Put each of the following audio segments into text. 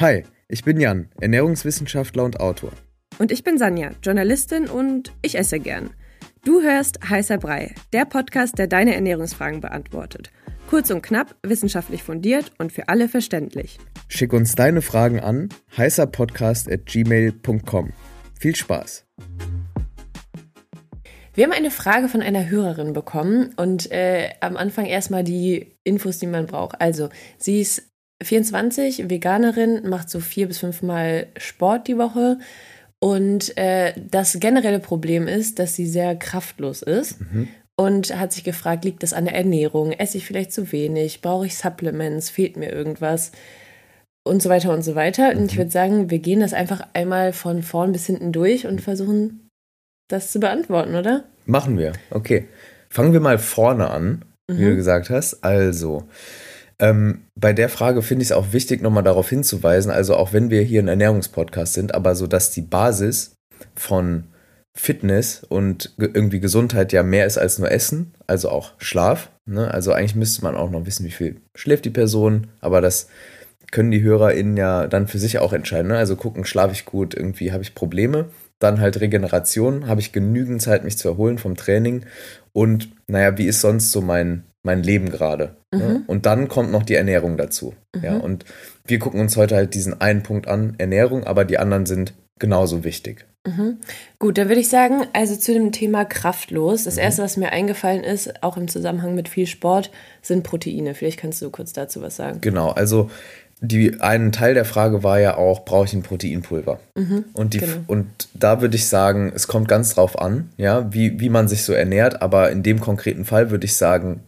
Hi, ich bin Jan, Ernährungswissenschaftler und Autor. Und ich bin Sanja, Journalistin und ich esse gern. Du hörst Heißer Brei, der Podcast, der deine Ernährungsfragen beantwortet. Kurz und knapp, wissenschaftlich fundiert und für alle verständlich. Schick uns deine Fragen an heißerpodcast.gmail.com. Viel Spaß! Wir haben eine Frage von einer Hörerin bekommen und äh, am Anfang erstmal die Infos, die man braucht. Also, sie ist 24, Veganerin, macht so vier bis fünf Mal Sport die Woche. Und äh, das generelle Problem ist, dass sie sehr kraftlos ist. Mhm. Und hat sich gefragt, liegt das an der Ernährung? Esse ich vielleicht zu wenig? Brauche ich Supplements? Fehlt mir irgendwas? Und so weiter und so weiter. Mhm. Und ich mhm. würde sagen, wir gehen das einfach einmal von vorn bis hinten durch und versuchen, das zu beantworten, oder? Machen wir. Okay. Fangen wir mal vorne an, mhm. wie du gesagt hast. Also, ähm, bei der Frage finde ich es auch wichtig, nochmal darauf hinzuweisen, also auch wenn wir hier ein Ernährungspodcast sind, aber so, dass die Basis von Fitness und irgendwie Gesundheit ja mehr ist als nur Essen, also auch Schlaf. Ne? Also eigentlich müsste man auch noch wissen, wie viel schläft die Person, aber das können die HörerInnen ja dann für sich auch entscheiden. Ne? Also gucken, schlafe ich gut, irgendwie habe ich Probleme. Dann halt Regeneration, habe ich genügend Zeit, mich zu erholen vom Training. Und naja, wie ist sonst so mein mein Leben gerade. Ne? Mhm. Ne? Und dann kommt noch die Ernährung dazu. Mhm. Ja, und wir gucken uns heute halt diesen einen Punkt an, Ernährung, aber die anderen sind genauso wichtig. Mhm. Gut, dann würde ich sagen, also zu dem Thema kraftlos. Das mhm. erste, was mir eingefallen ist, auch im Zusammenhang mit viel Sport, sind Proteine. Vielleicht kannst du kurz dazu was sagen. Genau, also die, ein Teil der Frage war ja auch, brauche ich ein Proteinpulver? Mhm, und, die, genau. und da würde ich sagen, es kommt ganz drauf an, ja, wie, wie man sich so ernährt, aber in dem konkreten Fall würde ich sagen,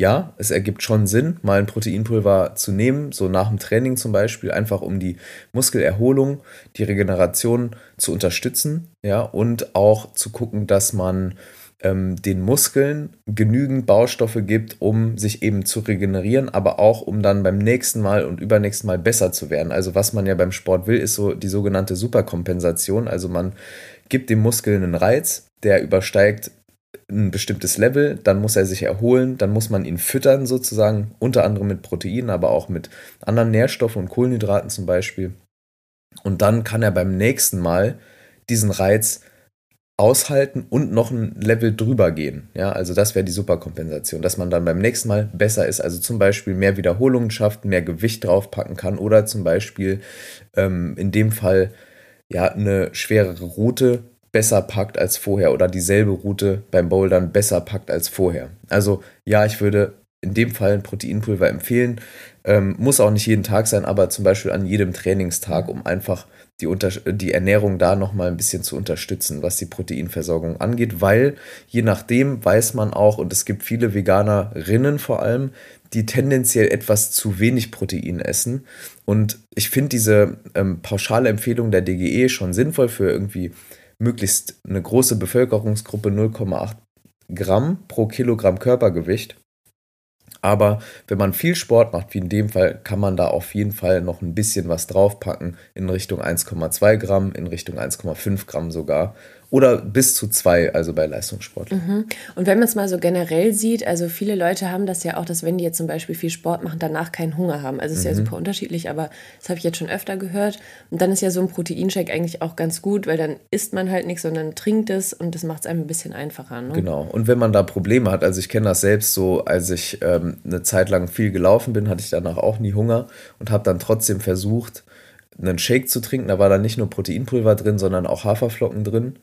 ja, es ergibt schon Sinn, mal ein Proteinpulver zu nehmen, so nach dem Training zum Beispiel, einfach um die Muskelerholung, die Regeneration zu unterstützen, ja, und auch zu gucken, dass man ähm, den Muskeln genügend Baustoffe gibt, um sich eben zu regenerieren, aber auch um dann beim nächsten Mal und übernächsten Mal besser zu werden. Also was man ja beim Sport will, ist so die sogenannte Superkompensation. Also man gibt dem Muskel einen Reiz, der übersteigt ein bestimmtes Level, dann muss er sich erholen, dann muss man ihn füttern sozusagen, unter anderem mit Proteinen, aber auch mit anderen Nährstoffen und Kohlenhydraten zum Beispiel. Und dann kann er beim nächsten Mal diesen Reiz aushalten und noch ein Level drüber gehen. Ja, also das wäre die Superkompensation, dass man dann beim nächsten Mal besser ist, also zum Beispiel mehr Wiederholungen schafft, mehr Gewicht draufpacken kann oder zum Beispiel ähm, in dem Fall ja eine schwerere Route besser packt als vorher oder dieselbe Route beim Bouldern besser packt als vorher. Also ja, ich würde in dem Fall ein Proteinpulver empfehlen. Ähm, muss auch nicht jeden Tag sein, aber zum Beispiel an jedem Trainingstag, um einfach die, Unter die Ernährung da nochmal ein bisschen zu unterstützen, was die Proteinversorgung angeht, weil je nachdem weiß man auch, und es gibt viele Veganerinnen vor allem, die tendenziell etwas zu wenig Protein essen. Und ich finde diese ähm, pauschale Empfehlung der DGE schon sinnvoll für irgendwie möglichst eine große Bevölkerungsgruppe 0,8 Gramm pro Kilogramm Körpergewicht. Aber wenn man viel Sport macht, wie in dem Fall, kann man da auf jeden Fall noch ein bisschen was draufpacken in Richtung 1,2 Gramm, in Richtung 1,5 Gramm sogar. Oder bis zu zwei, also bei Leistungssport. Mhm. Und wenn man es mal so generell sieht, also viele Leute haben das ja auch, dass wenn die jetzt zum Beispiel viel Sport machen, danach keinen Hunger haben. Also es ist mhm. ja super unterschiedlich, aber das habe ich jetzt schon öfter gehört. Und dann ist ja so ein Proteinshake eigentlich auch ganz gut, weil dann isst man halt nichts, sondern trinkt es und das macht es einem ein bisschen einfacher. Ne? Genau. Und wenn man da Probleme hat, also ich kenne das selbst so, als ich ähm, eine Zeit lang viel gelaufen bin, hatte ich danach auch nie Hunger und habe dann trotzdem versucht, einen Shake zu trinken. Da war dann nicht nur Proteinpulver drin, sondern auch Haferflocken drin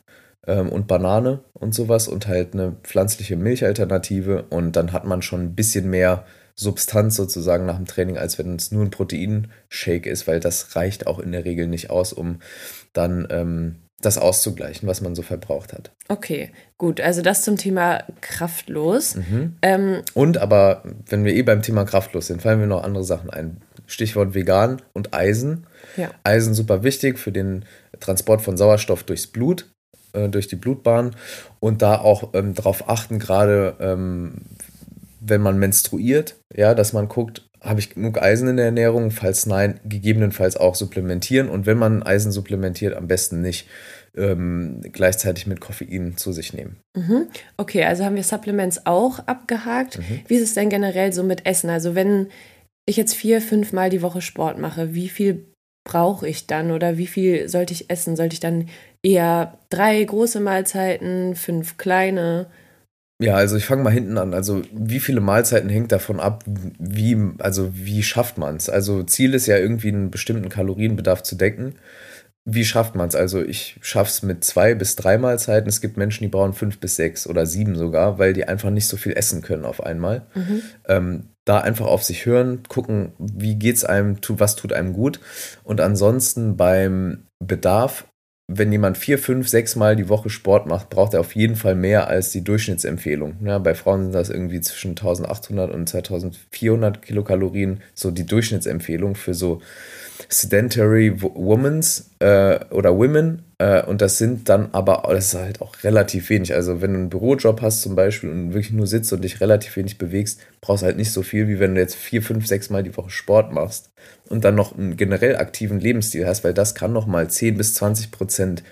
ähm, und Banane und sowas und halt eine pflanzliche Milchalternative. Und dann hat man schon ein bisschen mehr Substanz sozusagen nach dem Training, als wenn es nur ein Proteinshake ist, weil das reicht auch in der Regel nicht aus, um dann ähm, das auszugleichen, was man so verbraucht hat. Okay, gut. Also das zum Thema kraftlos. Mhm. Ähm, und aber, wenn wir eh beim Thema kraftlos sind, fallen mir noch andere Sachen ein. Stichwort vegan und Eisen. Ja. Eisen super wichtig für den Transport von Sauerstoff durchs Blut, äh, durch die Blutbahn und da auch ähm, darauf achten, gerade ähm, wenn man menstruiert, ja, dass man guckt, habe ich genug Eisen in der Ernährung? Falls nein, gegebenenfalls auch supplementieren. Und wenn man Eisen supplementiert, am besten nicht ähm, gleichzeitig mit Koffein zu sich nehmen. Mhm. Okay, also haben wir Supplements auch abgehakt. Mhm. Wie ist es denn generell so mit Essen? Also wenn ich jetzt vier, fünf Mal die Woche Sport mache, wie viel brauche ich dann oder wie viel sollte ich essen? Sollte ich dann eher drei große Mahlzeiten, fünf kleine? Ja, also ich fange mal hinten an. Also wie viele Mahlzeiten hängt davon ab, wie, also wie schafft man es? Also Ziel ist ja irgendwie einen bestimmten Kalorienbedarf zu decken. Wie schafft man es? Also ich schaffe es mit zwei bis drei Mahlzeiten. Es gibt Menschen, die brauchen fünf bis sechs oder sieben sogar, weil die einfach nicht so viel essen können auf einmal. Mhm. Ähm, da einfach auf sich hören, gucken, wie geht's einem, was tut einem gut. Und ansonsten beim Bedarf wenn jemand vier, fünf, sechs Mal die Woche Sport macht, braucht er auf jeden Fall mehr als die Durchschnittsempfehlung. Ja, bei Frauen sind das irgendwie zwischen 1800 und 2400 Kilokalorien, so die Durchschnittsempfehlung für so sedentary Womans äh, oder Women. Äh, und das sind dann aber, das ist halt auch relativ wenig. Also wenn du einen Bürojob hast zum Beispiel und wirklich nur sitzt und dich relativ wenig bewegst, brauchst du halt nicht so viel, wie wenn du jetzt vier, fünf, sechs Mal die Woche Sport machst und dann noch einen generell aktiven Lebensstil hast, weil das kann nochmal 10 bis 20 Prozent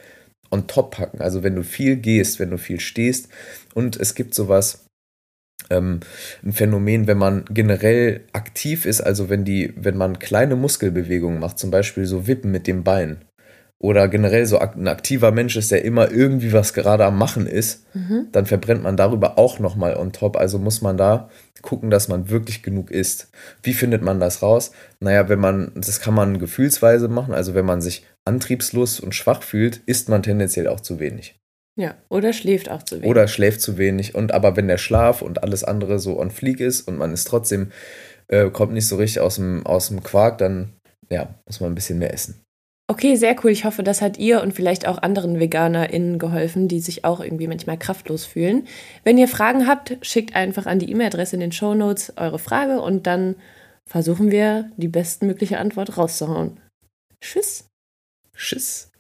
on top packen. Also wenn du viel gehst, wenn du viel stehst und es gibt sowas, ähm, ein Phänomen, wenn man generell aktiv ist, also wenn die, wenn man kleine Muskelbewegungen macht, zum Beispiel so Wippen mit dem Bein oder generell so ein aktiver Mensch ist, der immer irgendwie was gerade am Machen ist, mhm. dann verbrennt man darüber auch nochmal on top. Also muss man da gucken, dass man wirklich genug isst. Wie findet man das raus? Naja, wenn man, das kann man gefühlsweise machen, also wenn man sich antriebslos und schwach fühlt, isst man tendenziell auch zu wenig. Ja, oder schläft auch zu wenig. Oder schläft zu wenig. Und aber wenn der Schlaf und alles andere so on fleek ist und man ist trotzdem, äh, kommt nicht so richtig aus dem, aus dem Quark, dann ja, muss man ein bisschen mehr essen. Okay, sehr cool. Ich hoffe, das hat ihr und vielleicht auch anderen VeganerInnen geholfen, die sich auch irgendwie manchmal kraftlos fühlen. Wenn ihr Fragen habt, schickt einfach an die E-Mail-Adresse in den Show Notes eure Frage und dann versuchen wir, die bestmögliche Antwort rauszuhauen. Tschüss. Tschüss.